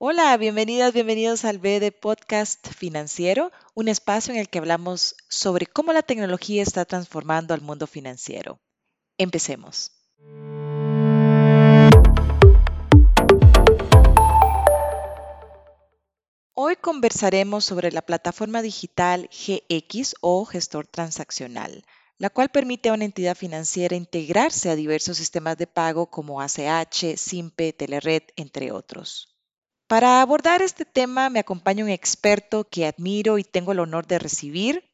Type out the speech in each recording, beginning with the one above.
Hola, bienvenidas, bienvenidos al BD Podcast Financiero, un espacio en el que hablamos sobre cómo la tecnología está transformando al mundo financiero. Empecemos. Hoy conversaremos sobre la plataforma digital GX o gestor transaccional, la cual permite a una entidad financiera integrarse a diversos sistemas de pago como ACH, SIMPE, Telered, entre otros. Para abordar este tema me acompaña un experto que admiro y tengo el honor de recibir,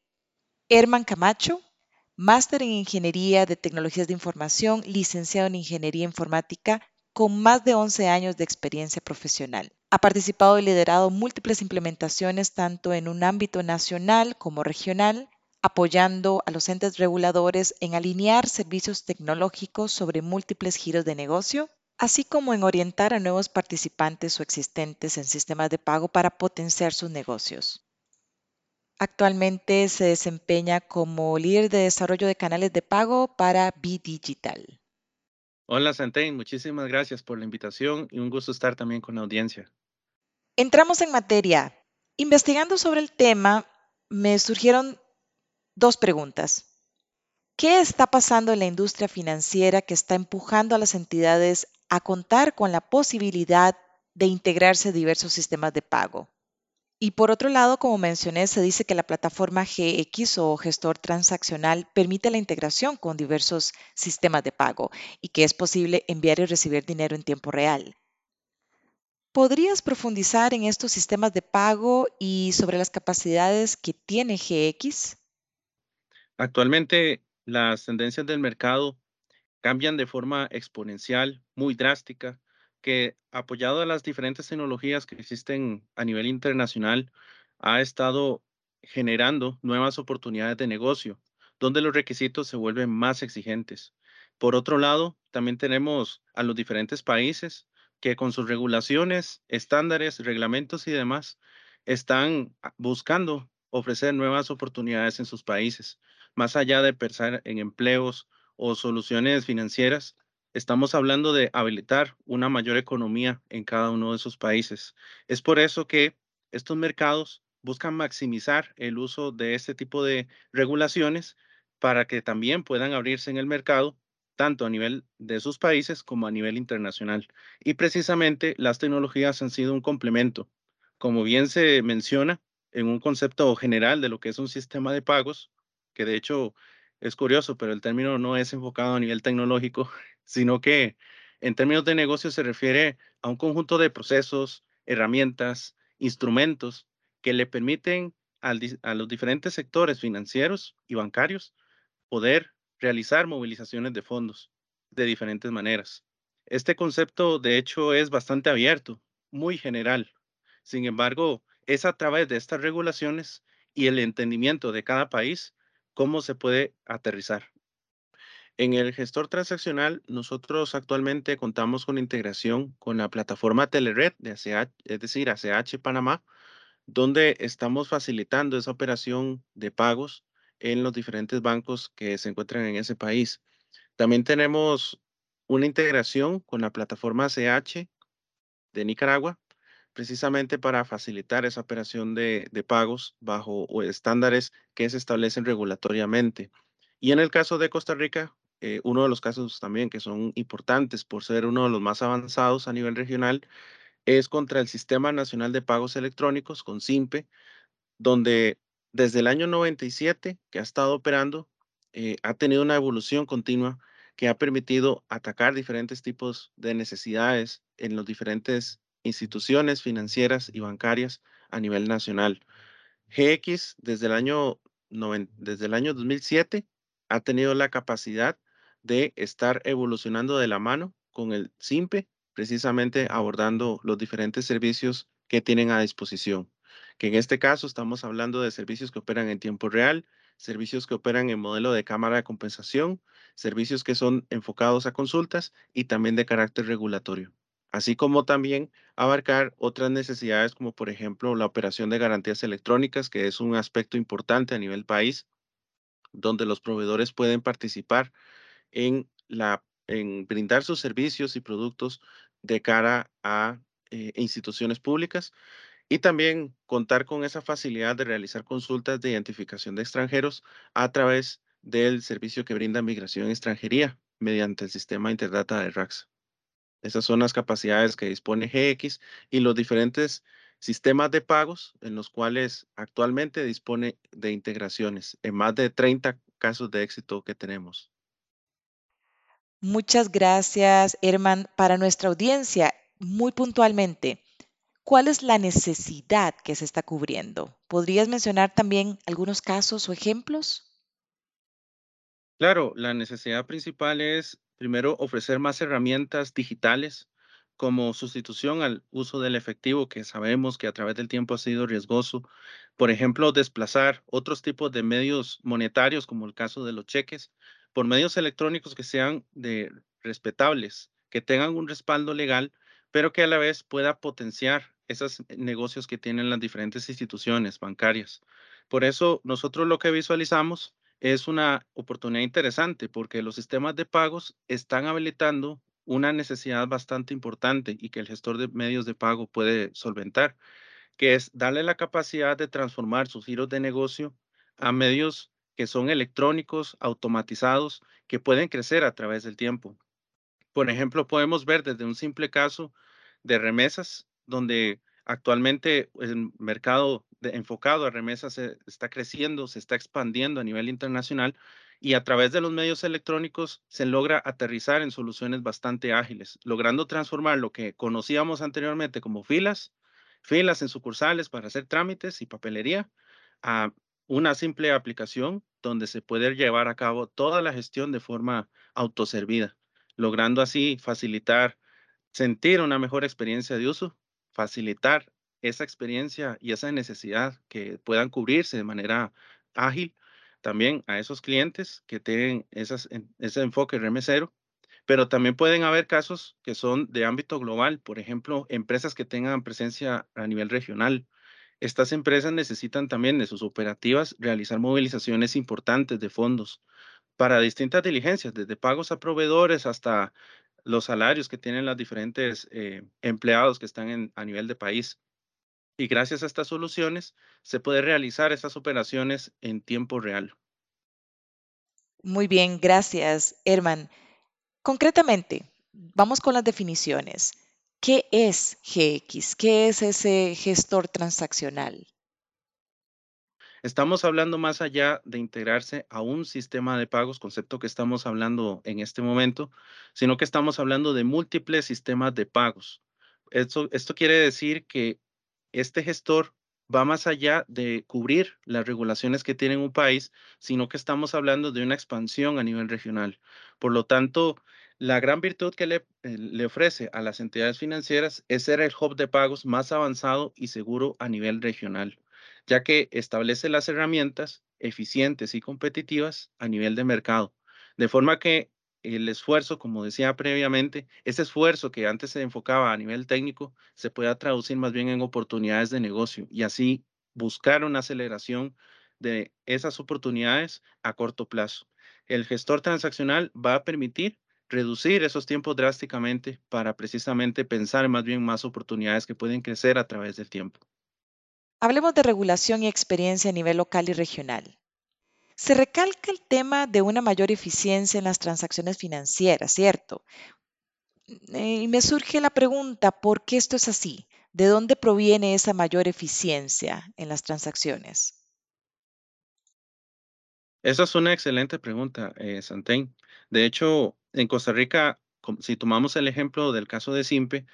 Herman Camacho, máster en Ingeniería de Tecnologías de Información, licenciado en Ingeniería Informática, con más de 11 años de experiencia profesional. Ha participado y liderado múltiples implementaciones tanto en un ámbito nacional como regional, apoyando a los entes reguladores en alinear servicios tecnológicos sobre múltiples giros de negocio así como en orientar a nuevos participantes o existentes en sistemas de pago para potenciar sus negocios. Actualmente se desempeña como líder de desarrollo de canales de pago para B-Digital. Hola Santain, muchísimas gracias por la invitación y un gusto estar también con la audiencia. Entramos en materia. Investigando sobre el tema, me surgieron dos preguntas. ¿Qué está pasando en la industria financiera que está empujando a las entidades a contar con la posibilidad de integrarse diversos sistemas de pago. Y por otro lado, como mencioné, se dice que la plataforma GX o gestor transaccional permite la integración con diversos sistemas de pago y que es posible enviar y recibir dinero en tiempo real. ¿Podrías profundizar en estos sistemas de pago y sobre las capacidades que tiene GX? Actualmente, las tendencias del mercado cambian de forma exponencial, muy drástica, que apoyado a las diferentes tecnologías que existen a nivel internacional, ha estado generando nuevas oportunidades de negocio, donde los requisitos se vuelven más exigentes. Por otro lado, también tenemos a los diferentes países que con sus regulaciones, estándares, reglamentos y demás, están buscando ofrecer nuevas oportunidades en sus países, más allá de pensar en empleos o soluciones financieras, estamos hablando de habilitar una mayor economía en cada uno de esos países. Es por eso que estos mercados buscan maximizar el uso de este tipo de regulaciones para que también puedan abrirse en el mercado, tanto a nivel de sus países como a nivel internacional. Y precisamente las tecnologías han sido un complemento. Como bien se menciona en un concepto general de lo que es un sistema de pagos, que de hecho es curioso, pero el término no es enfocado a nivel tecnológico, sino que en términos de negocio se refiere a un conjunto de procesos, herramientas, instrumentos que le permiten a los diferentes sectores financieros y bancarios poder realizar movilizaciones de fondos de diferentes maneras. Este concepto, de hecho, es bastante abierto, muy general. Sin embargo, es a través de estas regulaciones y el entendimiento de cada país ¿Cómo se puede aterrizar? En el gestor transaccional, nosotros actualmente contamos con integración con la plataforma Telered de ACH, es decir, ACH Panamá, donde estamos facilitando esa operación de pagos en los diferentes bancos que se encuentran en ese país. También tenemos una integración con la plataforma ACH de Nicaragua, precisamente para facilitar esa operación de, pagos bajo estándares que se establecen regulatoriamente. Y en el caso de Costa Rica, eh, uno de los casos también que son importantes por ser uno de los más avanzados a nivel regional, es contra el Sistema Nacional de Pagos Electrónicos, con SIMPE, donde desde el año 97 que ha estado operando, eh, ha tenido una evolución continua que ha permitido atacar diferentes tipos de necesidades en los diferentes instituciones financieras y bancarias a nivel nacional. GX desde el año, desde el año 2007 ha tenido la capacidad de estar evolucionando de la mano con el SIMPE, precisamente abordando los diferentes servicios que tienen a disposición. Que en este caso estamos hablando de servicios que operan en tiempo real, servicios que operan en modelo de cámara de compensación, servicios que son enfocados a consultas y también de carácter regulatorio así como también abarcar otras necesidades como por ejemplo la operación de garantías electrónicas, que es un aspecto importante a nivel país, donde los proveedores pueden participar en, la, en brindar sus servicios y productos de cara a eh, instituciones públicas y también contar con esa facilidad de realizar consultas de identificación de extranjeros a través del servicio que brinda Migración Extranjería mediante el sistema Interdata de RAX. Esas son las capacidades que dispone GX y los diferentes sistemas de pagos en los cuales actualmente dispone de integraciones en más de 30 casos de éxito que tenemos. Muchas gracias, Herman. Para nuestra audiencia, muy puntualmente, ¿cuál es la necesidad que se está cubriendo? ¿Podrías mencionar también algunos casos o ejemplos? Claro, la necesidad principal es primero ofrecer más herramientas digitales como sustitución al uso del efectivo, que sabemos que a través del tiempo ha sido riesgoso. Por ejemplo, desplazar otros tipos de medios monetarios, como el caso de los cheques, por medios electrónicos que sean respetables, que tengan un respaldo legal, pero que a la vez pueda potenciar esos negocios que tienen las diferentes instituciones bancarias. Por eso, nosotros lo que visualizamos es una oportunidad interesante porque los sistemas de pagos están habilitando una necesidad bastante importante y que el gestor de medios de pago puede solventar, que es darle la capacidad de transformar sus giros de negocio a medios que son electrónicos, automatizados, que pueden crecer a través del tiempo. Por ejemplo, podemos ver desde un simple caso de remesas, donde actualmente el mercado enfocado a remesas se está creciendo, se está expandiendo a nivel internacional y a través de los medios electrónicos se logra aterrizar en soluciones bastante ágiles, logrando transformar lo que conocíamos anteriormente como filas, filas en sucursales para hacer trámites y papelería, a una simple aplicación donde se puede llevar a cabo toda la gestión de forma autoservida, logrando así facilitar, sentir una mejor experiencia de uso, facilitar esa experiencia y esa necesidad que puedan cubrirse de manera ágil también a esos clientes que tienen ese enfoque remesero, pero también pueden haber casos que son de ámbito global, por ejemplo, empresas que tengan presencia a nivel regional. Estas empresas necesitan también de sus operativas realizar movilizaciones importantes de fondos para distintas diligencias, desde pagos a proveedores hasta los salarios que tienen los diferentes eh, empleados que están a nivel de país. Y gracias a estas soluciones se puede realizar estas operaciones en tiempo real. Muy bien, gracias, Herman. Concretamente, vamos con las definiciones. ¿Qué es GX? ¿Qué es ese gestor transaccional? Estamos hablando más allá de integrarse a un sistema de pagos, concepto que estamos hablando en este momento, sino que estamos hablando de múltiples sistemas de pagos. Esto, quiere decir que este gestor va más allá de cubrir las regulaciones que tiene un país, sino que estamos hablando de una expansión a nivel regional. Por lo tanto, la gran virtud que le, eh, le, ofrece a las entidades financieras es ser el hub de pagos más avanzado y seguro a nivel regional, ya que establece las herramientas eficientes y competitivas a nivel de mercado, de forma que el esfuerzo, como decía previamente, ese esfuerzo que antes se enfocaba a nivel técnico, se pueda traducir más bien en oportunidades de negocio y así buscar una aceleración de esas oportunidades a corto plazo. El gestor transaccional va a permitir reducir esos tiempos drásticamente para precisamente pensar más bien más oportunidades que pueden crecer a través del tiempo. Hablemos de regulación y experiencia a nivel local y regional. Se recalca el tema de una mayor eficiencia en las transacciones financieras, ¿cierto? Eh, y me surge la pregunta, ¿por qué esto es así? ¿De dónde proviene esa mayor eficiencia en las transacciones? Esa es una excelente pregunta, eh, De hecho, en Costa Rica, si tomamos el ejemplo del caso de Simpe,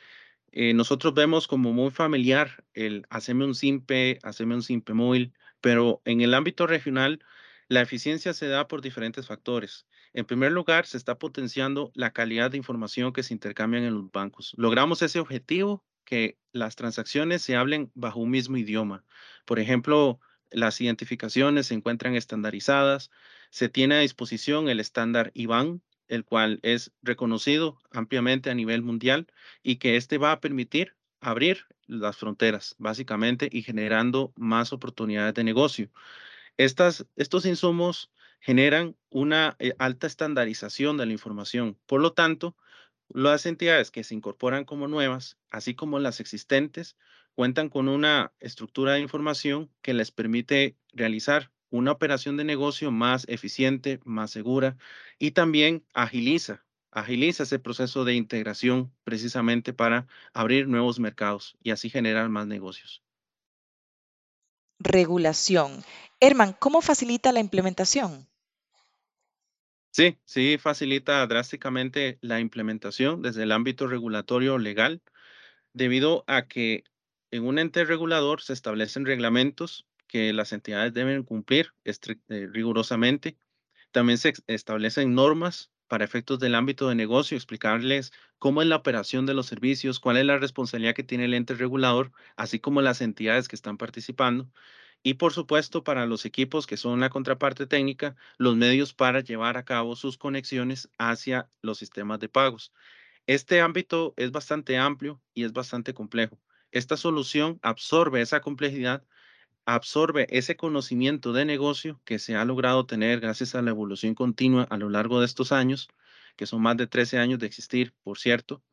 eh, nosotros vemos como muy familiar el hacerme un Simpe, hacerme un Simpe móvil, pero en el ámbito regional la eficiencia se da por diferentes factores. En primer lugar, se está potenciando la calidad de información que se intercambian en los bancos. Logramos ese objetivo que las transacciones se hablen bajo un mismo idioma. Por ejemplo, las identificaciones se encuentran estandarizadas, se tiene a disposición el estándar IBAN, el cual es reconocido ampliamente a nivel mundial y que este va a permitir abrir las fronteras, básicamente, y generando más oportunidades de negocio estos insumos generan una eh, alta estandarización de la información. Por lo tanto, Las entidades que se incorporan como nuevas, así como las existentes, cuentan con una estructura de información que les permite realizar una operación de negocio más eficiente, más segura y también agiliza, agiliza ese proceso de integración precisamente para abrir nuevos mercados y así generar más negocios. Regulación. Herman, ¿cómo facilita la implementación? Sí, sí, facilita drásticamente la implementación desde el ámbito regulatorio legal, debido a que en un ente regulador se establecen reglamentos que las entidades deben cumplir eh, rigurosamente. También se establecen normas para efectos del ámbito de negocio, explicarles cómo es la operación de los servicios, cuál es la responsabilidad que tiene el ente regulador, así como las entidades que están participando. Y por supuesto, para los equipos que son la contraparte técnica, los medios para llevar a cabo sus conexiones hacia los sistemas de pagos. Este ámbito es bastante amplio y es bastante complejo. Esta solución absorbe esa complejidad, absorbe ese conocimiento de negocio que se ha logrado tener gracias a la evolución continua a lo largo de estos años, que son más de 13 años de existir, por cierto,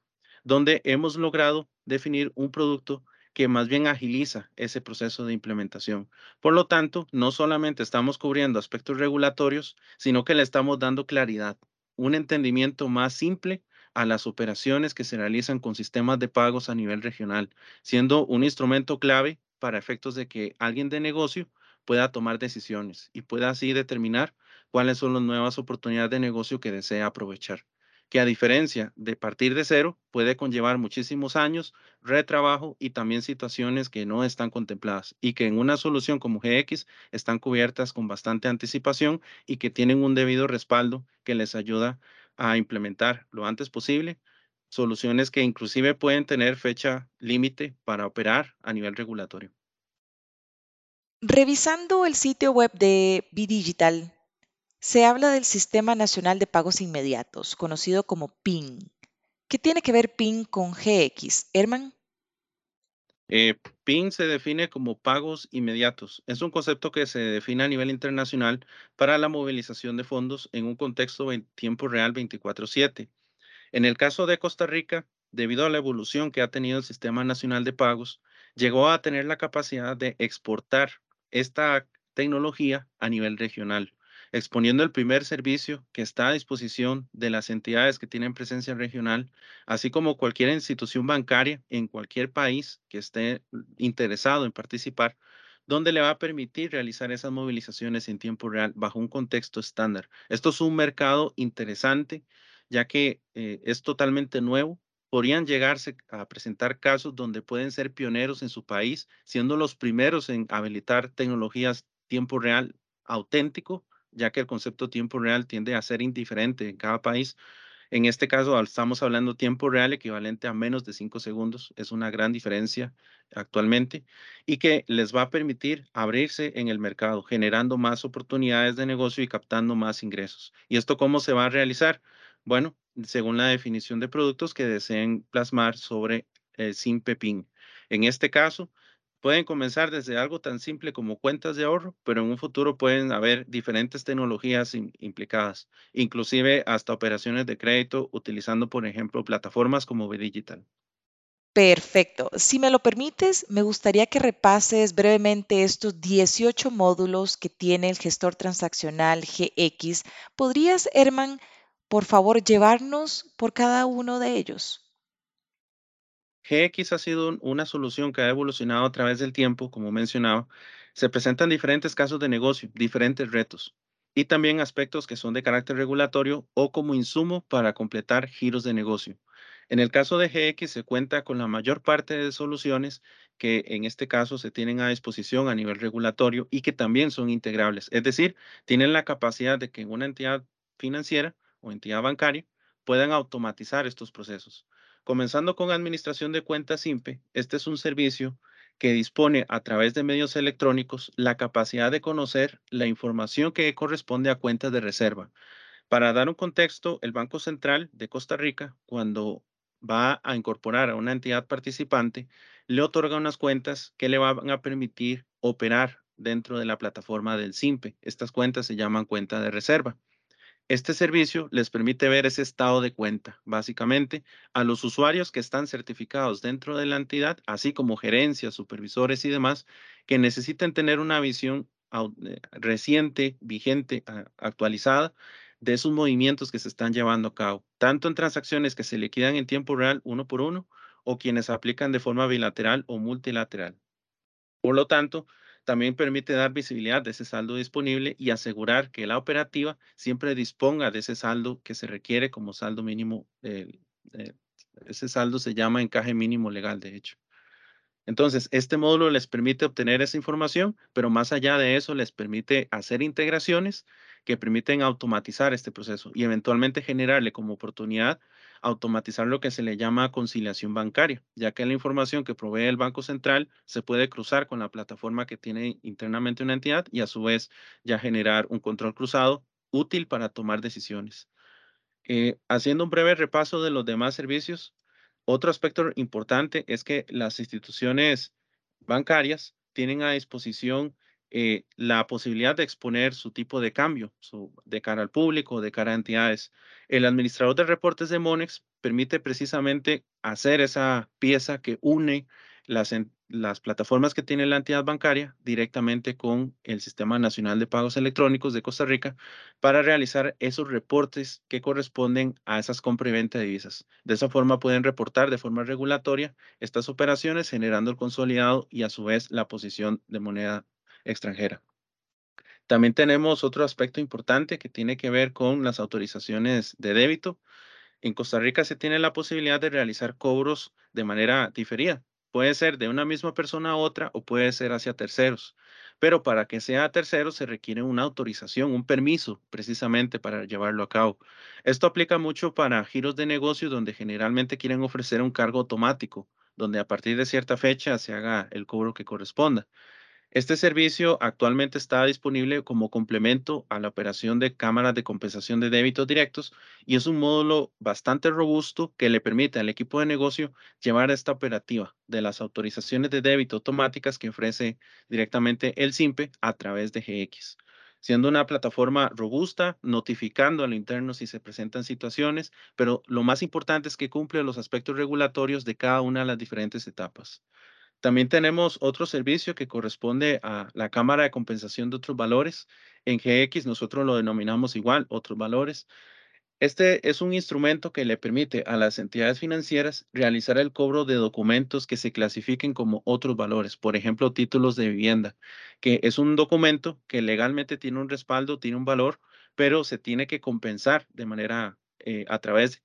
donde hemos logrado definir un producto que más bien agiliza ese proceso de implementación. Por lo tanto, no solamente estamos cubriendo aspectos regulatorios, sino que le estamos dando claridad, un entendimiento más simple a las operaciones que se realizan con sistemas de pagos a nivel regional, siendo un instrumento clave para efectos de que alguien de negocio pueda tomar decisiones y pueda así determinar cuáles son las nuevas oportunidades de negocio que desea aprovechar que a diferencia de partir de cero, puede conllevar muchísimos años, retrabajo y también situaciones que no están contempladas y que en una solución como GX están cubiertas con bastante anticipación y que tienen un debido respaldo que les ayuda a implementar lo antes posible soluciones que inclusive pueden tener fecha límite para operar a nivel regulatorio. Revisando el sitio web de Bidigital, se habla del Sistema Nacional de Pagos Inmediatos, conocido como PIN. ¿Qué tiene que ver PIN con GX? Herman, Eh, PIN se define como pagos inmediatos. Es un concepto que se define a nivel internacional para la movilización de fondos en un contexto en tiempo real 24/7. En el caso de Costa Rica, debido a la evolución que ha tenido el Sistema Nacional de Pagos, llegó a tener la capacidad de exportar esta tecnología a nivel regional, exponiendo el primer servicio que está a disposición de las entidades que tienen presencia regional, así como cualquier institución bancaria en cualquier país que esté interesado en participar, donde le va a permitir realizar esas movilizaciones en tiempo real bajo un contexto estándar. Esto es un mercado interesante ya que eh, es totalmente nuevo. Podrían llegarse a presentar casos donde pueden ser pioneros en su país, siendo los primeros en habilitar tecnologías tiempo real auténtico, ya que el concepto tiempo real tiende a ser indiferente en cada país. En este caso, estamos hablando tiempo real equivalente a menos de 5 segundos. Es una gran diferencia actualmente y que les va a permitir abrirse en el mercado, generando más oportunidades de negocio y captando más ingresos. ¿Y esto cómo se va a realizar? Bueno, según la definición de productos que deseen plasmar sobre el SIMPEPIN. En este caso, pueden comenzar desde algo tan simple como cuentas de ahorro, pero en un futuro pueden haber diferentes tecnologías im- implicadas, inclusive hasta operaciones de crédito utilizando, por ejemplo, plataformas como Digital. perfecto. Si me lo permites, me gustaría que repases brevemente estos 18 módulos que tiene el gestor transaccional GX. ¿Podrías, Herman, por favor, llevarnos por cada uno de ellos? GX ha sido un- una solución que ha evolucionado a través del tiempo, como mencionaba. Se presentan diferentes casos de negocio, diferentes retos y también aspectos que son de carácter regulatorio o como insumo para completar giros de negocio. En el caso de GX se cuenta con la mayor parte de soluciones que en este caso se tienen a disposición a nivel regulatorio y que también son integrables. Es decir, tienen la capacidad de que una entidad financiera o entidad bancaria puedan automatizar estos procesos. Comenzando con administración de cuentas SIMPE, este es un servicio que dispone a través de medios electrónicos la capacidad de conocer la información que corresponde a cuentas de reserva. Para dar un contexto, el Banco Central de Costa Rica, cuando va a incorporar a una entidad participante, le otorga unas cuentas que le van a permitir operar dentro de la plataforma del SIMPE. Estas cuentas se llaman cuenta de reserva. Este servicio les permite ver ese estado de cuenta, básicamente, a los usuarios que están certificados dentro de la entidad, así como gerencias, supervisores y demás, que necesiten tener una visión eh, reciente, vigente, actualizada de sus movimientos que se están llevando a cabo, tanto en transacciones que se liquidan en tiempo real uno por uno o quienes aplican de forma bilateral o multilateral. Por lo tanto, también permite dar visibilidad de ese saldo disponible y asegurar que la operativa siempre disponga de ese saldo que se requiere como saldo mínimo. Eh, eh, ese saldo se llama encaje mínimo legal, de hecho. Entonces, este módulo les permite obtener esa información, pero más allá de eso, les permite hacer integraciones que permiten automatizar este proceso y eventualmente generarle como oportunidad automatizar lo que se le llama conciliación bancaria, ya que la información que provee el Banco Central se puede cruzar con la plataforma que tiene internamente una entidad y a su vez ya generar un control cruzado útil para tomar decisiones. Eh, haciendo un breve repaso de los demás servicios, otro aspecto importante es que las instituciones bancarias tienen a disposición eh, la posibilidad de exponer su tipo de cambio de cara al público, de cara a entidades. El administrador de reportes de Monex permite precisamente hacer esa pieza que une las, plataformas que tiene la entidad bancaria directamente con el Sistema Nacional de Pagos Electrónicos de Costa Rica para realizar esos reportes que corresponden a esas compra y venta de divisas. De esa forma pueden reportar de forma regulatoria estas operaciones generando el consolidado y a su vez la posición de moneda extranjera. También tenemos otro aspecto importante que tiene que ver con las autorizaciones de débito. En Costa Rica se tiene la posibilidad de realizar cobros de manera diferida. Puede ser de una misma persona a otra o puede ser hacia terceros. Pero para que sea tercero se requiere una autorización, un permiso precisamente para llevarlo a cabo. Esto aplica mucho para giros de negocio donde generalmente quieren ofrecer un cargo automático, donde a partir de cierta fecha se haga el cobro que corresponda. Este servicio actualmente está disponible como complemento a la operación de cámaras de compensación de débitos directos y es un módulo bastante robusto que le permite al equipo de negocio llevar esta operativa de las autorizaciones de débito automáticas que ofrece directamente el SIMPE a través de GX siendo una plataforma robusta, notificando a lo interno si se presentan situaciones, pero lo más importante es que cumple los aspectos regulatorios de cada una de las diferentes etapas. También tenemos otro servicio que corresponde a la Cámara de Compensación de Otros Valores. En GX nosotros lo denominamos igual, otros valores. Este es un instrumento que le permite a las entidades financieras realizar el cobro de documentos que se clasifiquen como otros valores, por ejemplo, títulos de vivienda, que es un documento que legalmente tiene un respaldo, tiene un valor, pero se tiene que compensar de manera eh, a través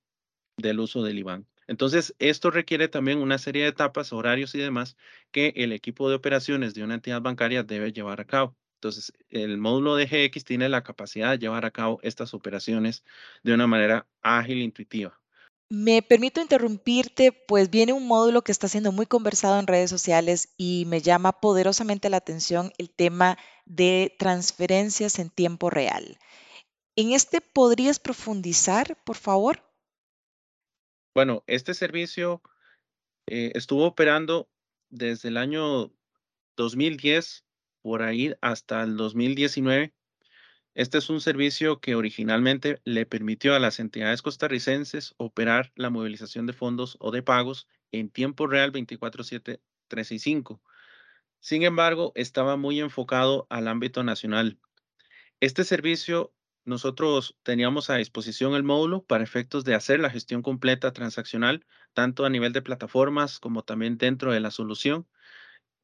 del uso del IBAN. Entonces, esto requiere también una serie de etapas, horarios y demás que el equipo de operaciones de una entidad bancaria debe llevar a cabo. Entonces, el módulo de GX tiene la capacidad de llevar a cabo estas operaciones de una manera ágil e intuitiva. Me permito interrumpirte, pues viene un módulo que está siendo muy conversado en redes sociales y me llama poderosamente la atención el tema de transferencias en tiempo real. ¿En este podrías profundizar, por favor? Bueno, este servicio eh, estuvo operando desde el año 2010 por ahí hasta el 2019. Este es un servicio que originalmente le permitió a las entidades costarricenses operar la movilización de fondos o de pagos en tiempo real 24/7, 365. Sin embargo, estaba muy enfocado al ámbito nacional. Este servicio nosotros teníamos a disposición el módulo para efectos de hacer la gestión completa transaccional, tanto a nivel de plataformas como también dentro de la solución,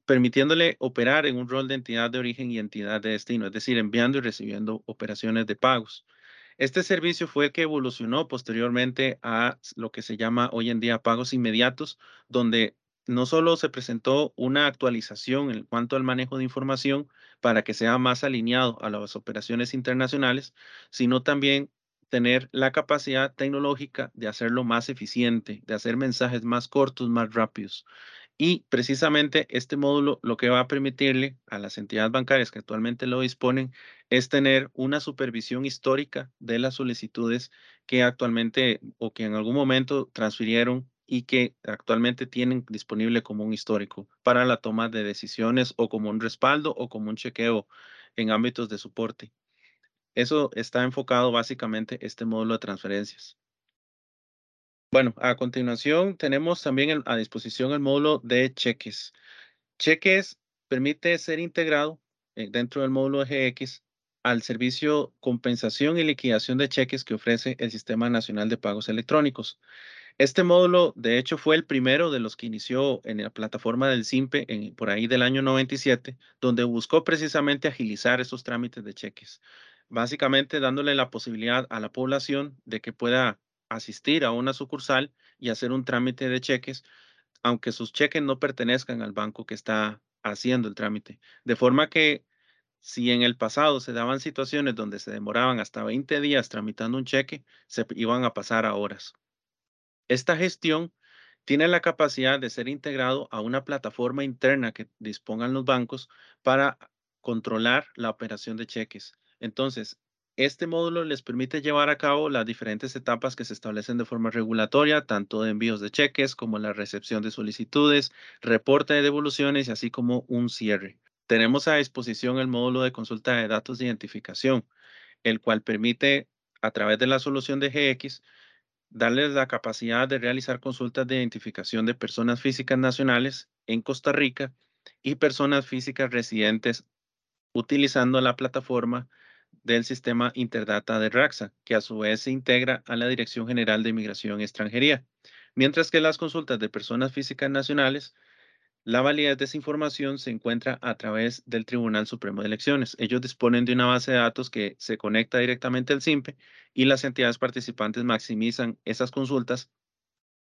permitiéndole operar en un rol de entidad de origen y entidad de destino, es decir, enviando y recibiendo operaciones de pagos. Este servicio fue el que evolucionó posteriormente a lo que se llama hoy en día pagos inmediatos, donde no solo se presentó una actualización en cuanto al manejo de información para que sea más alineado a las operaciones internacionales, sino también tener la capacidad tecnológica de hacerlo más eficiente, de hacer mensajes más cortos, más rápidos. Y precisamente este módulo lo que va a permitirle a las entidades bancarias que actualmente lo disponen es tener una supervisión histórica de las solicitudes que actualmente o que en algún momento transfirieron y que actualmente tienen disponible como un histórico para la toma de decisiones o como un respaldo o como un chequeo en ámbitos de soporte. Eso está enfocado básicamente este módulo de transferencias. Bueno, a continuación tenemos también a disposición el módulo de cheques. Cheques permite ser integrado eh, dentro del módulo GX al servicio compensación y liquidación de cheques que ofrece el Sistema Nacional de Pagos Electrónicos. Este módulo, de hecho, fue el primero de los que inició en la plataforma del SIMPE en- por ahí del año 97, donde buscó precisamente agilizar esos trámites de cheques, básicamente dándole la posibilidad a la población de que pueda asistir a una sucursal y hacer un trámite de cheques, aunque sus cheques no pertenezcan al banco que está haciendo el trámite. De forma que si en el pasado se daban situaciones donde se demoraban hasta 20 días tramitando un cheque, se iban a pasar a horas. Esta gestión tiene la capacidad de ser integrado a una plataforma interna que dispongan los bancos para controlar la operación de cheques. Entonces, este módulo les permite llevar a cabo las diferentes etapas que se establecen de forma regulatoria, tanto de envíos de cheques como la recepción de solicitudes, reporte de devoluciones y así como un cierre. Tenemos a disposición el módulo de consulta de datos de identificación, el cual permite, a través de la solución de GX, darles la capacidad de realizar consultas de identificación de personas físicas nacionales en Costa Rica y personas físicas residentes utilizando la plataforma del sistema Interdata de RAXA, que a su vez se integra a la Dirección General de Migración y Extranjería, mientras que las consultas de personas físicas nacionales la validez de esa información se encuentra a través del Tribunal Supremo de Elecciones. Ellos disponen de una base de datos que se conecta directamente al SIMPE y las entidades participantes maximizan esas consultas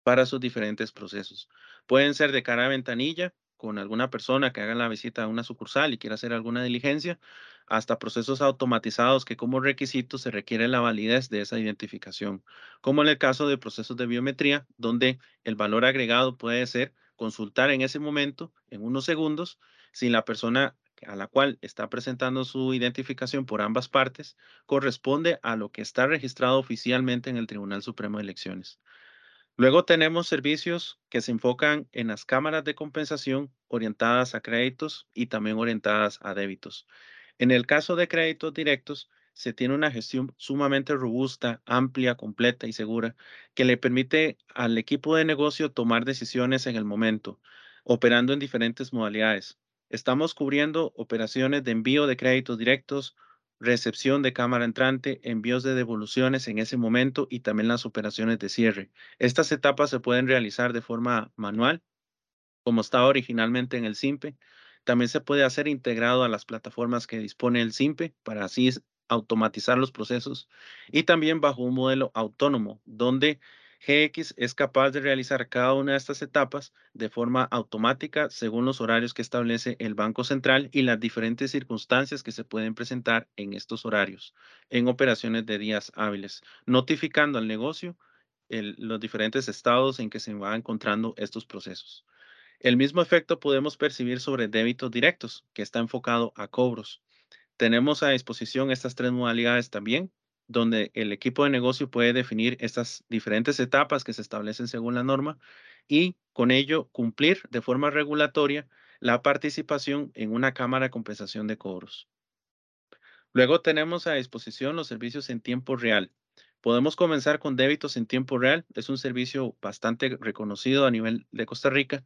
para sus diferentes procesos. Pueden ser de cara a ventanilla, con alguna persona que haga la visita a una sucursal y quiera hacer alguna diligencia, hasta procesos automatizados que como requisito se requiere la validez de esa identificación, como en el caso de procesos de biometría, donde el valor agregado puede ser consultar en ese momento, en unos segundos, si la persona a la cual está presentando su identificación por ambas partes corresponde a lo que está registrado oficialmente en el Tribunal Supremo de Elecciones. Luego tenemos servicios que se enfocan en las cámaras de compensación orientadas a créditos y también orientadas a débitos. En el caso de créditos directos, se tiene una gestión sumamente robusta, amplia, completa y segura que le permite al equipo de negocio tomar decisiones en el momento, operando en diferentes modalidades. Estamos cubriendo operaciones de envío de créditos directos, recepción de cámara entrante, envíos de devoluciones en ese momento y también las operaciones de cierre. Estas etapas se pueden realizar de forma manual como estaba originalmente en el SIMPE. También se puede hacer integrado a las plataformas que dispone el SIMPE para así automatizar los procesos y también bajo un modelo autónomo donde GX es capaz de realizar cada una de estas etapas de forma automática según los horarios que establece el Banco Central y las diferentes circunstancias que se pueden presentar en estos horarios en operaciones de días hábiles, notificando al negocio los diferentes estados en que se van encontrando estos procesos. El mismo efecto podemos percibir sobre débitos directos, que está enfocado a cobros. Tenemos a disposición estas tres modalidades también, donde el equipo de negocio puede definir estas diferentes etapas que se establecen según la norma y con ello cumplir de forma regulatoria la participación en una cámara de compensación de cobros. Luego tenemos a disposición los servicios en tiempo real. Podemos comenzar con débitos en tiempo real. Es un servicio bastante reconocido a nivel de Costa Rica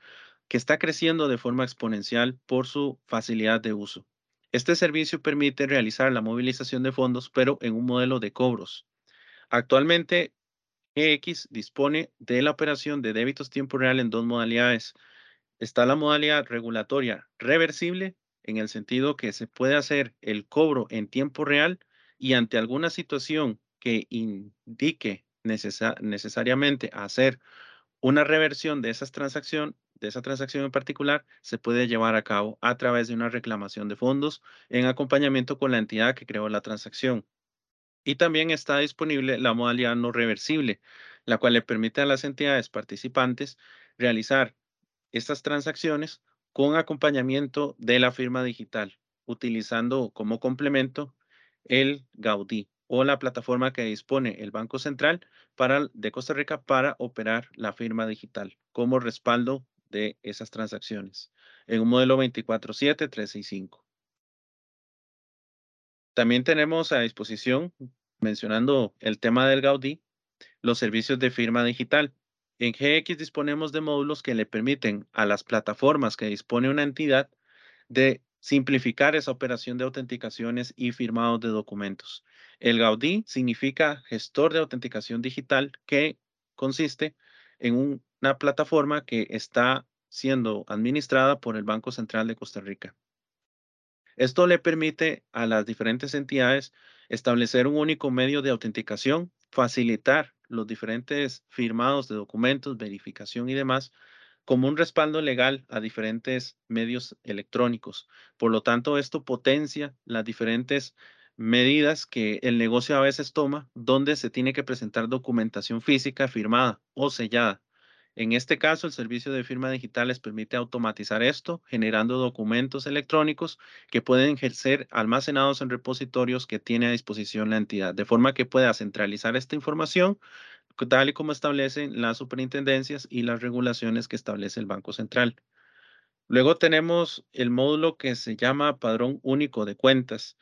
que está creciendo de forma exponencial por su facilidad de uso. Este servicio permite realizar la movilización de fondos, pero en un modelo de cobros. Actualmente, EX dispone de la operación de débitos tiempo real en dos modalidades. Está la modalidad regulatoria reversible, en el sentido que se puede hacer el cobro en tiempo real y ante alguna situación que indique necesa- necesariamente hacer una reversión de esas transacción, de esa transacción en particular, se puede llevar a cabo a través de una reclamación de fondos en acompañamiento con la entidad que creó la transacción. Y también está disponible la modalidad no reversible, la cual le permite a las entidades participantes realizar estas transacciones con acompañamiento de la firma digital, utilizando como complemento el Gaudí o la plataforma que dispone el Banco Central de Costa Rica para operar la firma digital como respaldo de esas transacciones en un modelo 24/7, 365. También tenemos a disposición, mencionando el tema del Gaudí, los servicios de firma digital. En GX disponemos de módulos que le permiten a las plataformas que dispone una entidad de simplificar esa operación de autenticaciones y firmados de documentos. El Gaudí significa gestor de autenticación digital que consiste en un- una plataforma que está siendo administrada por el Banco Central de Costa Rica. Esto le permite a las diferentes entidades establecer un único medio de autenticación, facilitar los diferentes firmados de documentos, verificación y demás, como un respaldo legal a diferentes medios electrónicos. Por lo tanto, esto potencia las diferentes medidas que el negocio a veces toma, donde se tiene que presentar documentación física firmada o sellada. En este caso, el servicio de firma digital les permite automatizar esto, generando documentos electrónicos que pueden ser almacenados en repositorios que tiene a disposición la entidad, de forma que pueda centralizar esta información tal y como establecen las superintendencias y las regulaciones que establece el Banco Central. Luego tenemos el módulo que se llama Padrón Único de Cuentas.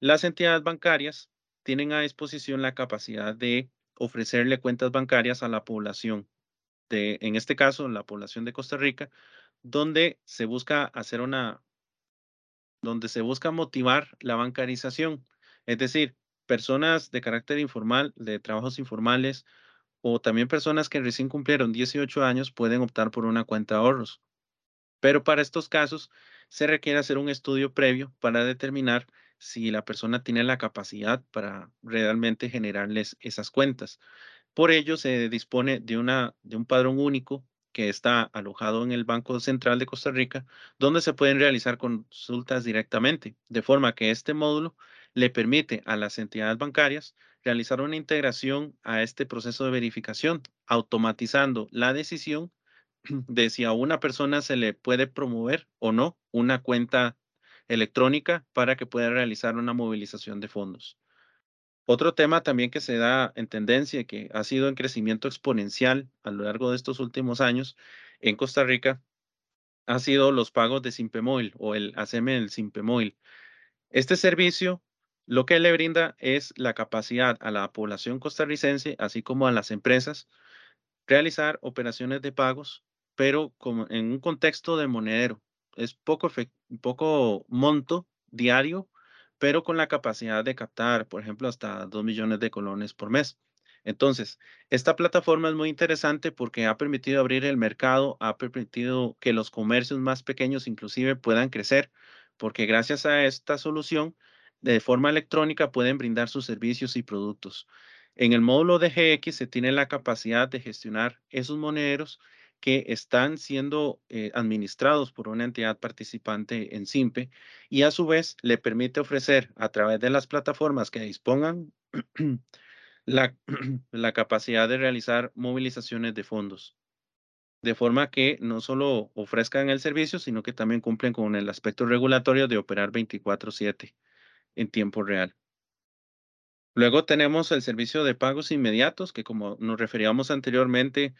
Las entidades bancarias tienen a disposición la capacidad de ofrecerle cuentas bancarias a la población en este caso, la población de Costa Rica, donde se busca hacer una, donde se busca motivar la bancarización, es decir, personas de carácter informal, de trabajos informales, o también personas que recién cumplieron 18 años pueden optar por una cuenta de ahorros. Pero para estos casos se requiere hacer un estudio previo para determinar si la persona tiene la capacidad para realmente generarles esas cuentas. Por ello, se dispone de, un padrón único que está alojado en el Banco Central de Costa Rica, donde se pueden realizar consultas directamente, de forma que este módulo le permite a las entidades bancarias realizar una integración a este proceso de verificación, automatizando la decisión de si a una persona se le puede promover o no una cuenta electrónica para que pueda realizar una movilización de fondos. Otro tema también que se da en tendencia que ha sido en crecimiento exponencial a lo largo de estos últimos años en Costa Rica ha sido los pagos de Simpemóvil o el ACM del Simpemóvil. Este servicio lo que le brinda es la capacidad a la población costarricense, así como a las empresas, realizar operaciones de pagos, pero como en un contexto de monedero. Es poco, poco monto diario, pero con la capacidad de captar, por ejemplo, hasta 2 millones de colones por mes. Entonces, esta plataforma es muy interesante porque ha permitido abrir el mercado, ha permitido que los comercios más pequeños inclusive puedan crecer, porque gracias a esta solución, de forma electrónica pueden brindar sus servicios y productos. En el módulo de GX se tiene la capacidad de gestionar esos monederos que están siendo eh, administrados por una entidad participante en SIMPE y a su vez le permite ofrecer a través de las plataformas que dispongan la, la capacidad de realizar movilizaciones de fondos, de forma que no solo ofrezcan el servicio, sino que también cumplen con el aspecto regulatorio de operar 24/7 en tiempo real. Luego tenemos el servicio de pagos inmediatos, que como nos referíamos anteriormente,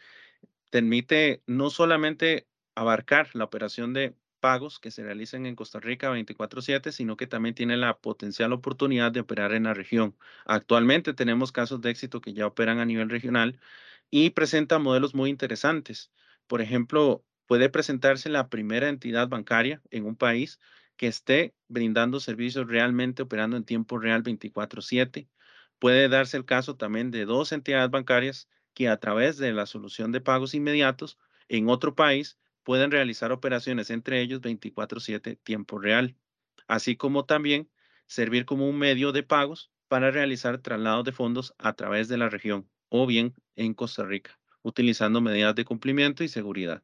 permite no solamente abarcar la operación de pagos que se realizan en Costa Rica 24/7, sino que también tiene la potencial oportunidad de operar en la región. Actualmente tenemos casos de éxito que ya operan a nivel regional y presenta modelos muy interesantes. Por ejemplo, puede presentarse la primera entidad bancaria en un país que esté brindando servicios realmente operando en tiempo real 24/7. Puede darse el caso también de dos entidades bancarias que a través de la solución de pagos inmediatos en otro país pueden realizar operaciones entre ellos 24/7 tiempo real, así como también servir como un medio de pagos para realizar traslados de fondos a través de la región o bien en Costa Rica, utilizando medidas de cumplimiento y seguridad.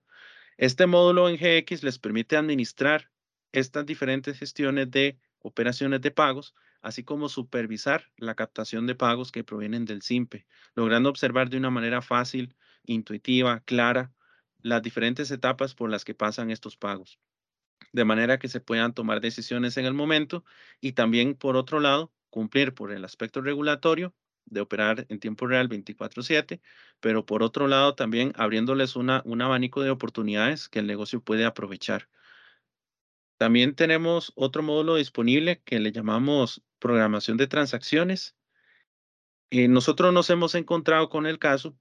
Este módulo en GX les permite administrar estas diferentes gestiones de operaciones de pagos, así como supervisar la captación de pagos que provienen del SIMPE, logrando observar de una manera fácil, intuitiva, clara, las diferentes etapas por las que pasan estos pagos, de manera que se puedan tomar decisiones en el momento y también, por otro lado, cumplir por el aspecto regulatorio de operar en tiempo real 24/7, pero por otro lado también abriéndoles una, un abanico de oportunidades que el negocio puede aprovechar. También tenemos otro módulo disponible que le llamamos programación de transacciones. Eh, nosotros nos hemos encontrado con el caso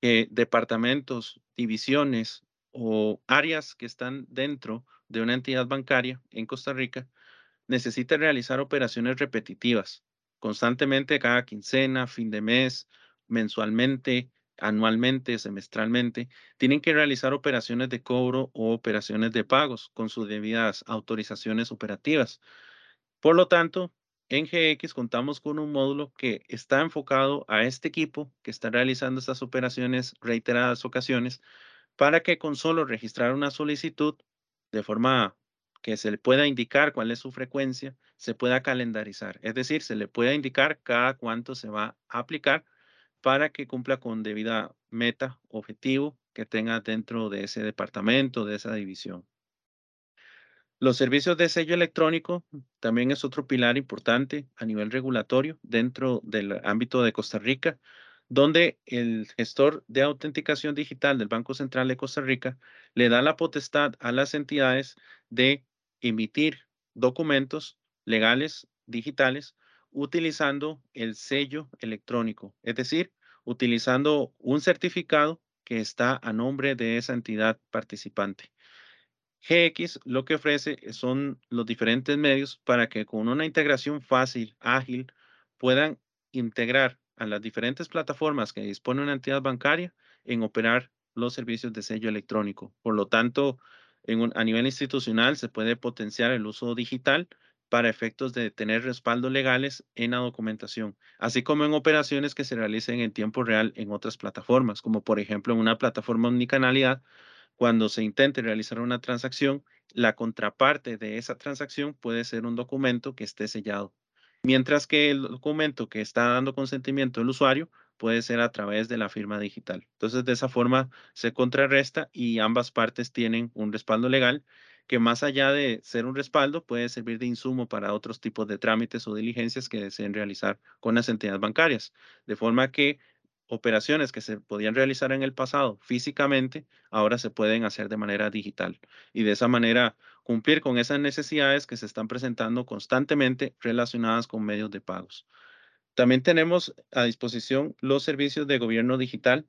que departamentos, divisiones o áreas que están dentro de una entidad bancaria en Costa Rica necesitan realizar operaciones repetitivas constantemente cada quincena, fin de mes, mensualmente, anualmente, semestralmente, tienen que realizar operaciones de cobro o operaciones de pagos con sus debidas autorizaciones operativas. Por lo tanto, en GX contamos con un módulo que está enfocado a este equipo que está realizando estas operaciones reiteradas ocasiones para que con solo registrar una solicitud de forma que se le pueda indicar cuál es su frecuencia, se pueda calendarizar. Es decir, se le pueda indicar cada cuánto se va a aplicar para que cumpla con debida meta, objetivo que tenga dentro de ese departamento, de esa división. Los servicios de sello electrónico también es otro pilar importante a nivel regulatorio dentro del ámbito de Costa Rica, donde el gestor de autenticación digital del Banco Central de Costa Rica le da la potestad a las entidades de emitir documentos legales digitales utilizando el sello electrónico, es decir, utilizando un certificado que está a nombre de esa entidad participante. GX lo que ofrece son los diferentes medios para que con una integración fácil, ágil, puedan integrar a las diferentes plataformas que dispone una entidad bancaria en operar los servicios de sello electrónico. Por lo tanto, a nivel institucional se puede potenciar el uso digital para efectos de tener respaldos legales en la documentación, así como en operaciones que se realicen en tiempo real en otras plataformas, como por ejemplo en una plataforma omnicanalidad, cuando se intente realizar una transacción, la contraparte de esa transacción puede ser un documento que esté sellado, mientras que el documento que está dando consentimiento del usuario puede ser a través de la firma digital. Entonces, de esa forma se contrarresta y ambas partes tienen un respaldo legal que más allá de ser un respaldo, puede servir de insumo para otros tipos de trámites o diligencias que deseen realizar con las entidades bancarias. De forma que operaciones que se podían realizar en el pasado físicamente, ahora se pueden hacer de manera digital. Y de esa manera cumplir con esas necesidades que se están presentando constantemente relacionadas con medios de pagos. También tenemos a disposición los servicios de gobierno digital.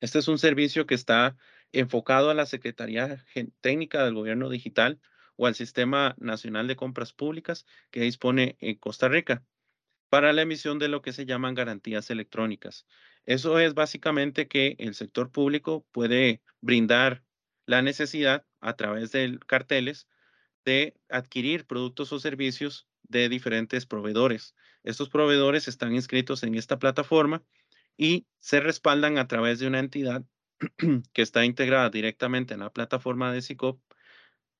Este es un servicio que está enfocado a la Secretaría Técnica del Gobierno Digital o al Sistema Nacional de Compras Públicas que dispone en Costa Rica para la emisión de lo que se llaman garantías electrónicas. Eso es básicamente que el sector público puede brindar la necesidad a través de carteles de adquirir productos o servicios de diferentes proveedores. Estos proveedores están inscritos en esta plataforma y se respaldan a través de una entidad que está integrada directamente en la plataforma de SICOP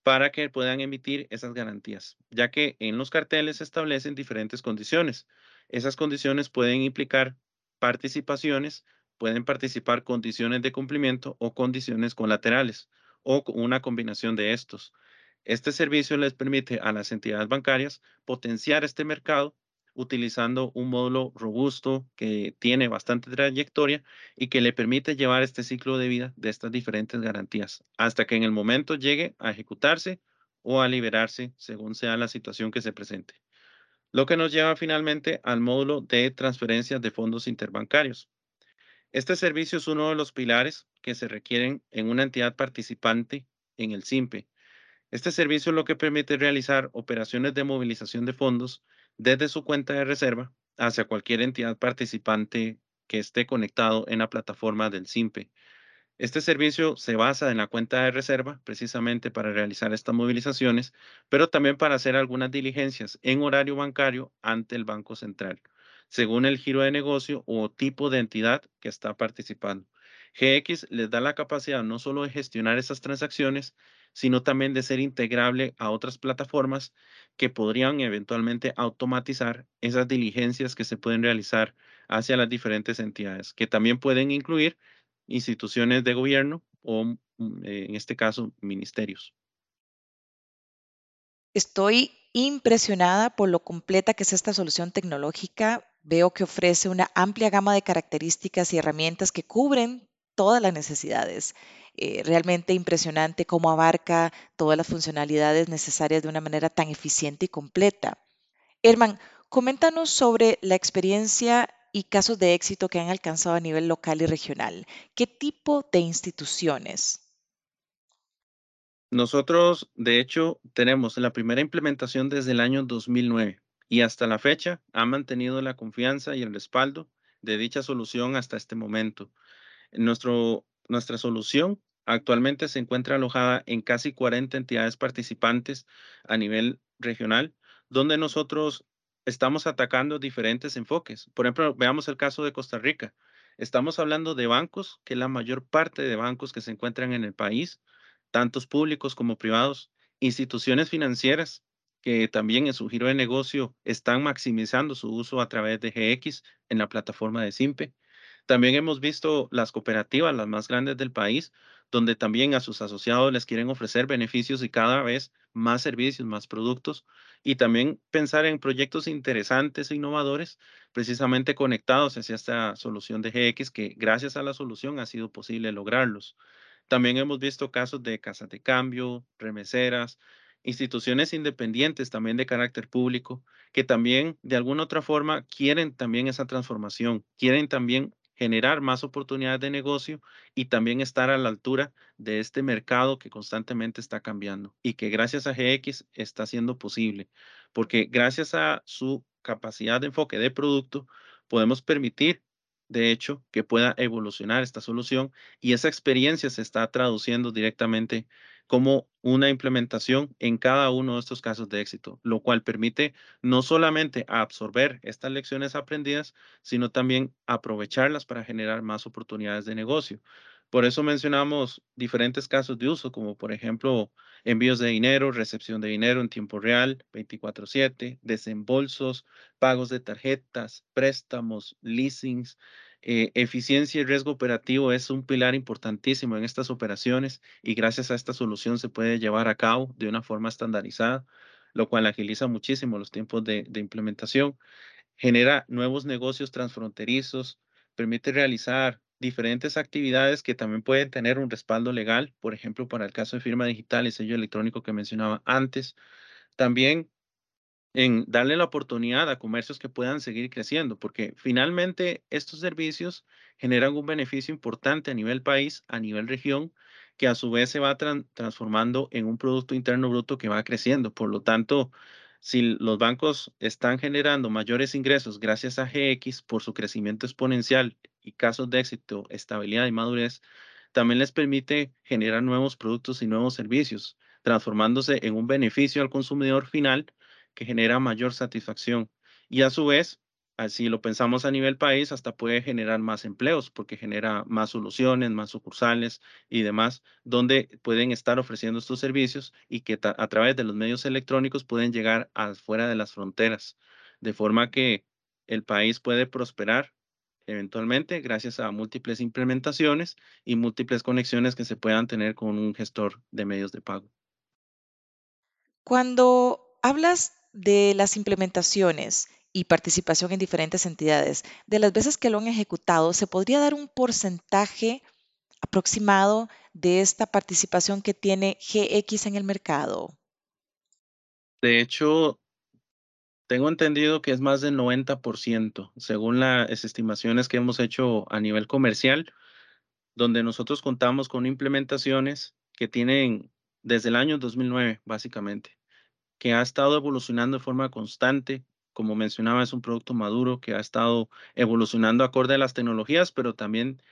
para que puedan emitir esas garantías, ya que en los carteles se establecen diferentes condiciones. Esas condiciones pueden implicar participaciones, pueden participar condiciones de cumplimiento o condiciones colaterales o una combinación de estos. Este servicio les permite a las entidades bancarias potenciar este mercado utilizando un módulo robusto que tiene bastante trayectoria y que le permite llevar este ciclo de vida de estas diferentes garantías hasta que en el momento llegue a ejecutarse o a liberarse según sea la situación que se presente. Lo que nos lleva finalmente al módulo de transferencias de fondos interbancarios. Este servicio es uno de los pilares que se requieren en una entidad participante en el SIMPE. Este servicio lo que permite realizar operaciones de movilización de fondos desde su cuenta de reserva hacia cualquier entidad participante que esté conectado en la plataforma del SIMPE. Este servicio se basa en la cuenta de reserva precisamente para realizar estas movilizaciones, pero también para hacer algunas diligencias en horario bancario ante el Banco Central, según el giro de negocio o tipo de entidad que está participando. GX les da la capacidad no solo de gestionar esas transacciones, sino también de ser integrable a otras plataformas que podrían eventualmente automatizar esas diligencias que se pueden realizar hacia las diferentes entidades, que también pueden incluir instituciones de gobierno o, mm, en este caso, ministerios. Estoy impresionada por lo completa que es esta solución tecnológica. Veo que ofrece una amplia gama de características y herramientas que cubren todas las necesidades. Eh, realmente impresionante cómo abarca todas las funcionalidades necesarias de una manera tan eficiente y completa. Herman, coméntanos sobre la experiencia y casos de éxito que han alcanzado a nivel local y regional. ¿Qué tipo de instituciones? Nosotros, de hecho, tenemos la primera implementación desde el año 2009 y hasta la fecha ha mantenido la confianza y el respaldo de dicha solución hasta este momento. Nuestra solución actualmente se encuentra alojada en casi 40 entidades participantes a nivel regional, donde nosotros estamos atacando diferentes enfoques. Por ejemplo, veamos el caso de Costa Rica. Estamos hablando de bancos, que la mayor parte de bancos que se encuentran en el país, tantos públicos como privados, instituciones financieras que también en su giro de negocio están maximizando su uso a través de GX en la plataforma de Simpe. También hemos visto las cooperativas, las más grandes del país, donde también a sus asociados les quieren ofrecer beneficios y cada vez más servicios, más productos, y también pensar en proyectos interesantes e innovadores, precisamente conectados hacia esta solución de GX, que gracias a la solución ha sido posible lograrlos. También hemos visto casos de casas de cambio, remeseras, instituciones independientes también de carácter público, que también de alguna otra forma quieren también esa transformación, quieren también generar más oportunidades de negocio y también estar a la altura de este mercado que constantemente está cambiando y que gracias a GX está siendo posible, porque gracias a su capacidad de enfoque de producto podemos permitir de hecho, que pueda evolucionar esta solución y esa experiencia se está traduciendo directamente como una implementación en cada uno de estos casos de éxito, lo cual permite no solamente absorber estas lecciones aprendidas, sino también aprovecharlas para generar más oportunidades de negocio. Por eso mencionamos diferentes casos de uso, como por ejemplo envíos de dinero, recepción de dinero en tiempo real, 24/7, desembolsos, pagos de tarjetas, préstamos, leasings. Eh, eficiencia y riesgo operativo es un pilar importantísimo en estas operaciones y gracias a esta solución se puede llevar a cabo de una forma estandarizada, lo cual agiliza muchísimo los tiempos de, de implementación, genera nuevos negocios transfronterizos, permite realizar diferentes actividades que también pueden tener un respaldo legal, por ejemplo, para el caso de firma digital y sello electrónico que mencionaba antes. También en darle la oportunidad a comercios que puedan seguir creciendo, porque finalmente estos servicios generan un beneficio importante a nivel país, a nivel región, que a su vez se va transformando en un Producto Interno Bruto que va creciendo. Por lo tanto, si los bancos están generando mayores ingresos gracias a GX por su crecimiento exponencial y casos de éxito, estabilidad y madurez, también les permite generar nuevos productos y nuevos servicios, transformándose en un beneficio al consumidor final que genera mayor satisfacción. Y a su vez, Así lo pensamos a nivel país, hasta puede generar más empleos porque genera más soluciones, más sucursales y demás, donde pueden estar ofreciendo estos servicios y que a través de los medios electrónicos pueden llegar afuera de las fronteras, de forma que el país puede prosperar eventualmente gracias a múltiples implementaciones y múltiples conexiones que se puedan tener con un gestor de medios de pago. Cuando hablas de las implementaciones, y participación en diferentes entidades. De las veces que lo han ejecutado, ¿se podría dar un porcentaje aproximado de esta participación que tiene GX en el mercado? De hecho, tengo entendido que es más del 90%, según las estimaciones que hemos hecho a nivel comercial, donde nosotros contamos con implementaciones que tienen desde el año 2009, básicamente, que ha estado evolucionando de forma constante, como mencionaba, es un producto maduro que ha estado evolucionando acorde a las tecnologías, pero también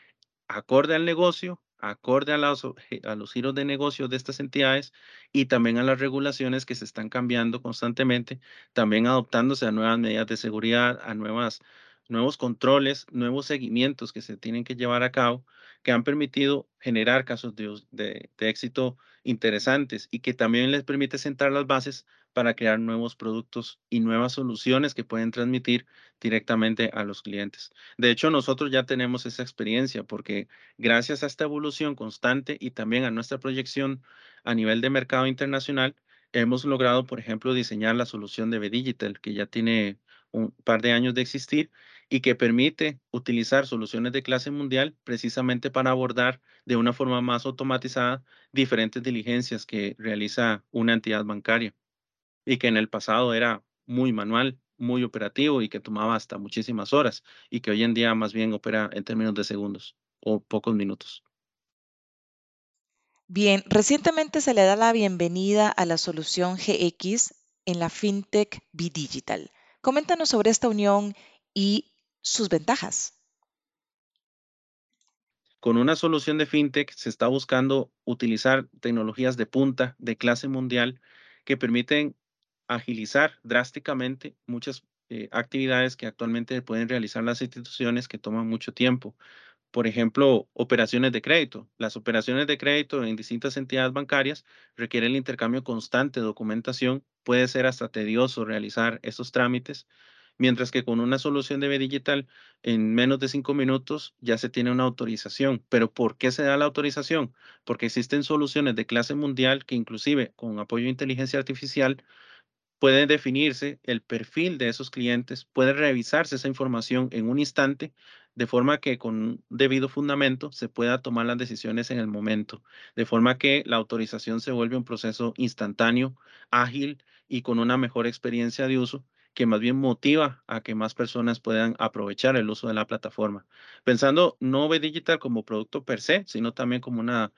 acorde al negocio, acorde a los, giros de negocio de estas entidades y también a las regulaciones que se están cambiando constantemente, también adoptándose a nuevas medidas de seguridad, a nuevas, nuevos controles, nuevos seguimientos que se tienen que llevar a cabo, que han permitido generar casos de, de, de éxito interesantes y que también les permite sentar las bases para crear nuevos productos y nuevas soluciones que pueden transmitir directamente a los clientes. De hecho, nosotros ya tenemos esa experiencia porque gracias a esta evolución constante y también a nuestra proyección a nivel de mercado internacional, hemos logrado, por ejemplo, diseñar la solución de B-Digital, que ya tiene un par de años de existir y que permite utilizar soluciones de clase mundial precisamente para abordar de una forma más automatizada diferentes diligencias que realiza una entidad bancaria y que en el pasado era muy manual, muy operativo y que tomaba hasta muchísimas horas y que hoy en día más bien opera en términos de segundos o pocos minutos. Bien, recientemente se le da la bienvenida a la solución GX en la FinTech B-Digital. Coméntanos sobre esta unión y sus ventajas. Con una solución de fintech se está buscando utilizar tecnologías de punta de clase mundial que permiten agilizar drásticamente muchas eh, actividades que actualmente pueden realizar las instituciones que toman mucho tiempo. Por ejemplo, operaciones de crédito. Las operaciones de crédito en distintas entidades bancarias requieren el intercambio constante de documentación. Puede ser hasta tedioso realizar esos trámites mientras que con una solución de B digital en menos de cinco minutos ya se tiene una autorización. Pero ¿por qué se da la autorización? Porque existen soluciones de clase mundial que inclusive con apoyo de inteligencia artificial puede definirse el perfil de esos clientes, puede revisarse esa información en un instante, de forma que con debido fundamento se pueda tomar las decisiones en el momento, de forma que la autorización se vuelve un proceso instantáneo, ágil y con una mejor experiencia de uso que más bien motiva a que más personas puedan aprovechar el uso de la plataforma. Pensando no B Digital como producto per se, sino también como una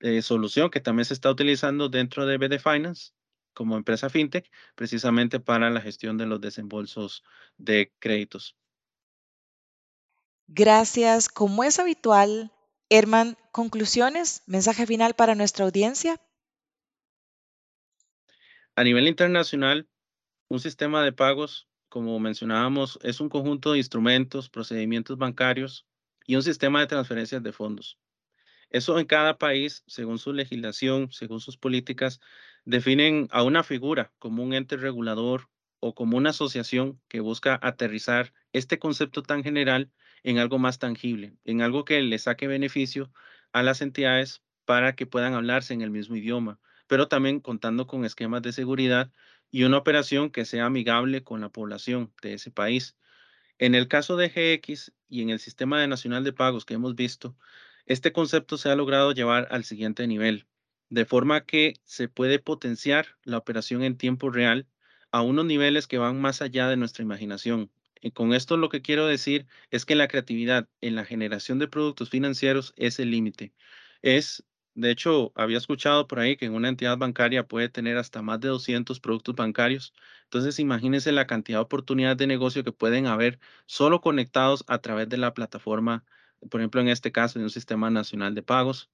eh, solución que también se está utilizando dentro de BD Finance como empresa fintech, precisamente para la gestión de los desembolsos de créditos. Gracias. Como es habitual, Herman, conclusiones, mensaje final para nuestra audiencia. A nivel internacional, un sistema de pagos, como mencionábamos, es un conjunto de instrumentos, procedimientos bancarios y un sistema de transferencias de fondos. Eso en cada país, según su legislación, según sus políticas, definen a una figura como un ente regulador o como una asociación que busca aterrizar este concepto tan general en algo más tangible, en algo que le saque beneficio a las entidades para que puedan hablarse en el mismo idioma, pero también contando con esquemas de seguridad y una operación que sea amigable con la población de ese país. En el caso de GX y en el sistema nacional de pagos que hemos visto, este concepto se ha logrado llevar al siguiente nivel, de forma que se puede potenciar la operación en tiempo real a unos niveles que van más allá de nuestra imaginación. Y con esto lo que quiero decir es que la creatividad en la generación de productos financieros es el límite. Es de hecho, había escuchado por ahí que una entidad bancaria puede tener hasta más de 200 productos bancarios. Entonces, imagínense la cantidad de oportunidades de negocio que pueden haber solo conectados a través de la plataforma, por ejemplo, en este caso, de un sistema nacional de pagos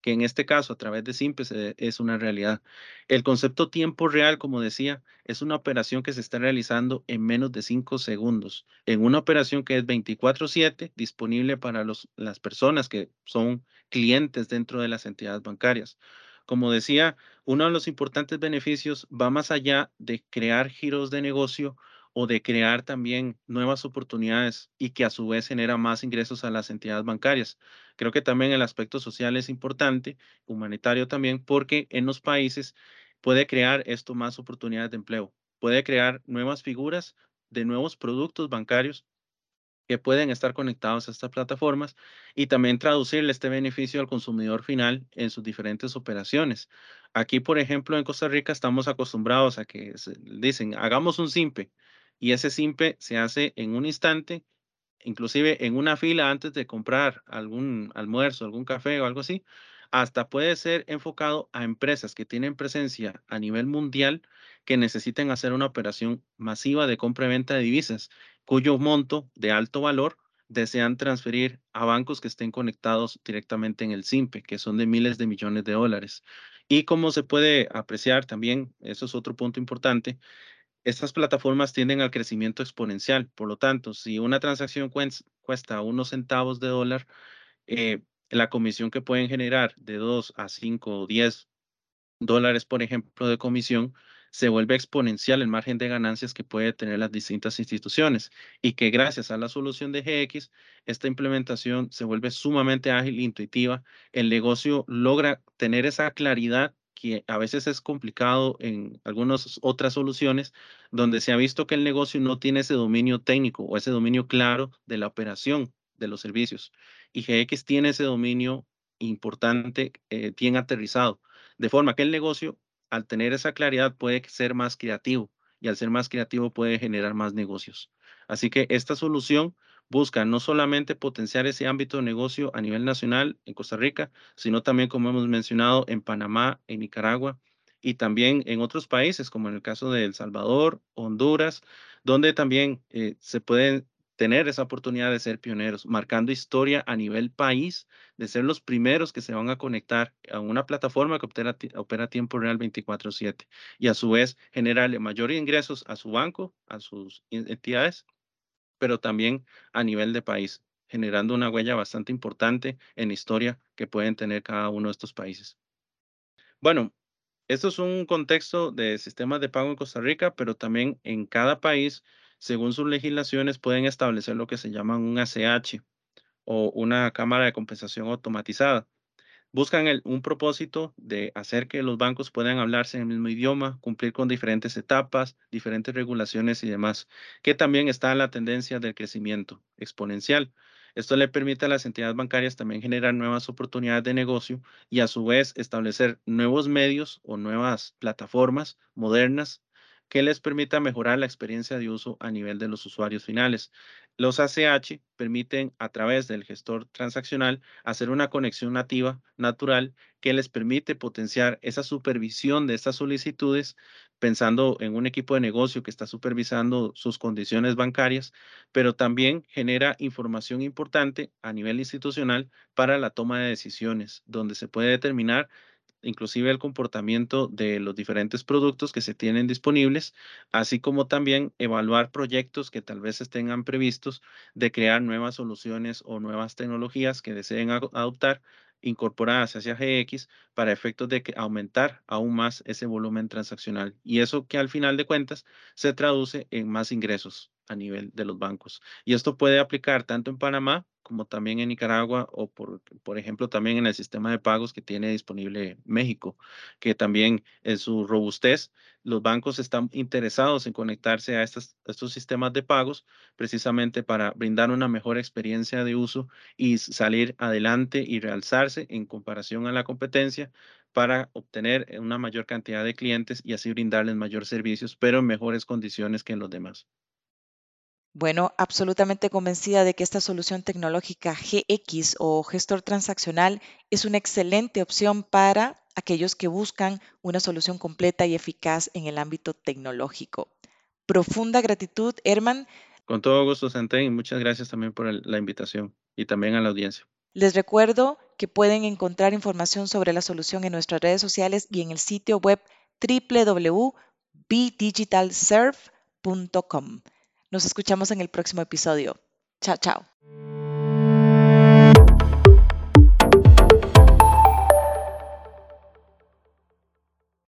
que en este caso a través de Simpes eh, es una realidad. El concepto tiempo real, como decía, es una operación que se está realizando en menos de cinco segundos, en una operación que es 24/7 disponible para las personas que son clientes dentro de las entidades bancarias. Como decía, uno de los importantes beneficios va más allá de crear giros de negocio o de crear también nuevas oportunidades y que a su vez genera más ingresos a las entidades bancarias. Creo que también el aspecto social es importante, humanitario también, porque en los países puede crear esto más oportunidades de empleo, puede crear nuevas figuras de nuevos productos bancarios que pueden estar conectados a estas plataformas y también traducirle este beneficio al consumidor final en sus diferentes operaciones. Aquí, por ejemplo, en Costa Rica estamos acostumbrados a que dicen, hagamos un SIMPE y ese SIMPE se hace en un instante, inclusive en una fila antes de comprar algún almuerzo, algún café o algo así, hasta puede ser enfocado a empresas que tienen presencia a nivel mundial que necesiten hacer una operación masiva de compra y venta de divisas, cuyo monto de alto valor desean transferir a bancos que estén conectados directamente en el SIMPE, que son de miles de millones de dólares. Y como se puede apreciar también, eso es otro punto importante, estas plataformas tienden al crecimiento exponencial. Por lo tanto, si una transacción cuesta unos centavos de dólar, eh, la comisión que pueden generar de 2 a 5 o 10 dólares, por ejemplo, de comisión, se vuelve exponencial el margen de ganancias que puede tener las distintas instituciones y que gracias a la solución de GX, esta implementación se vuelve sumamente ágil e intuitiva. El negocio logra tener esa claridad que a veces es complicado en algunas otras soluciones donde se ha visto que el negocio no tiene ese dominio técnico o ese dominio claro de la operación de los servicios. Y GX tiene ese dominio importante, eh, bien aterrizado, de forma que el negocio, al tener esa claridad, puede ser más creativo y al ser más creativo puede generar más negocios. Así que esta solución busca no solamente potenciar ese ámbito de negocio a nivel nacional en Costa Rica, sino también, como hemos mencionado, en Panamá, en Nicaragua y también en otros países, como en el caso de El Salvador, Honduras, donde también eh, se pueden tener esa oportunidad de ser pioneros, marcando historia a nivel país, de ser los primeros que se van a conectar a una plataforma que opera, opera tiempo real 24/7 y a su vez generarle mayores ingresos a su banco, a sus entidades pero también a nivel de país, generando una huella bastante importante en historia que pueden tener cada uno de estos países. Bueno, esto es un contexto de sistemas de pago en Costa Rica, pero también en cada país, según sus legislaciones, pueden establecer lo que se llama un ACH o una cámara de compensación automatizada buscan un propósito de hacer que los bancos puedan hablarse en el mismo idioma, cumplir con diferentes etapas, diferentes regulaciones y demás, que también está en la tendencia del crecimiento exponencial. Esto le permite a las entidades bancarias también generar nuevas oportunidades de negocio y a su vez establecer nuevos medios o nuevas plataformas modernas que les permita mejorar la experiencia de uso a nivel de los usuarios finales. Los ACH permiten a través del gestor transaccional hacer una conexión nativa, natural, que les permite potenciar esa supervisión de estas solicitudes, pensando en un equipo de negocio que está supervisando sus condiciones bancarias, pero también genera información importante a nivel institucional para la toma de decisiones, donde se puede determinar inclusive el comportamiento de los diferentes productos que se tienen disponibles, así como también evaluar proyectos que tal vez estén previstos de crear nuevas soluciones o nuevas tecnologías que deseen adoptar incorporadas hacia GX para efectos de aumentar aún más ese volumen transaccional. Y eso que al final de cuentas se traduce en más ingresos a nivel de los bancos. Y esto puede aplicar tanto en Panamá como también en Nicaragua o por, por ejemplo también en el sistema de pagos que tiene disponible México, que también en su robustez los bancos están interesados en conectarse a, estos sistemas de pagos precisamente para brindar una mejor experiencia de uso y salir adelante y realzarse en comparación a la competencia para obtener una mayor cantidad de clientes y así brindarles mayor servicios, pero en mejores condiciones que en los demás. Bueno, absolutamente convencida de que esta solución tecnológica GX o gestor transaccional es una excelente opción para aquellos que buscan una solución completa y eficaz en el ámbito tecnológico. Profunda gratitud, Herman. Con todo gusto, Santé, y muchas gracias también por la invitación y también a la audiencia. Les recuerdo que pueden encontrar información sobre la solución en nuestras redes sociales y en el sitio web www.bdigitalserve.com. Nos escuchamos en el próximo episodio. Chao, chao.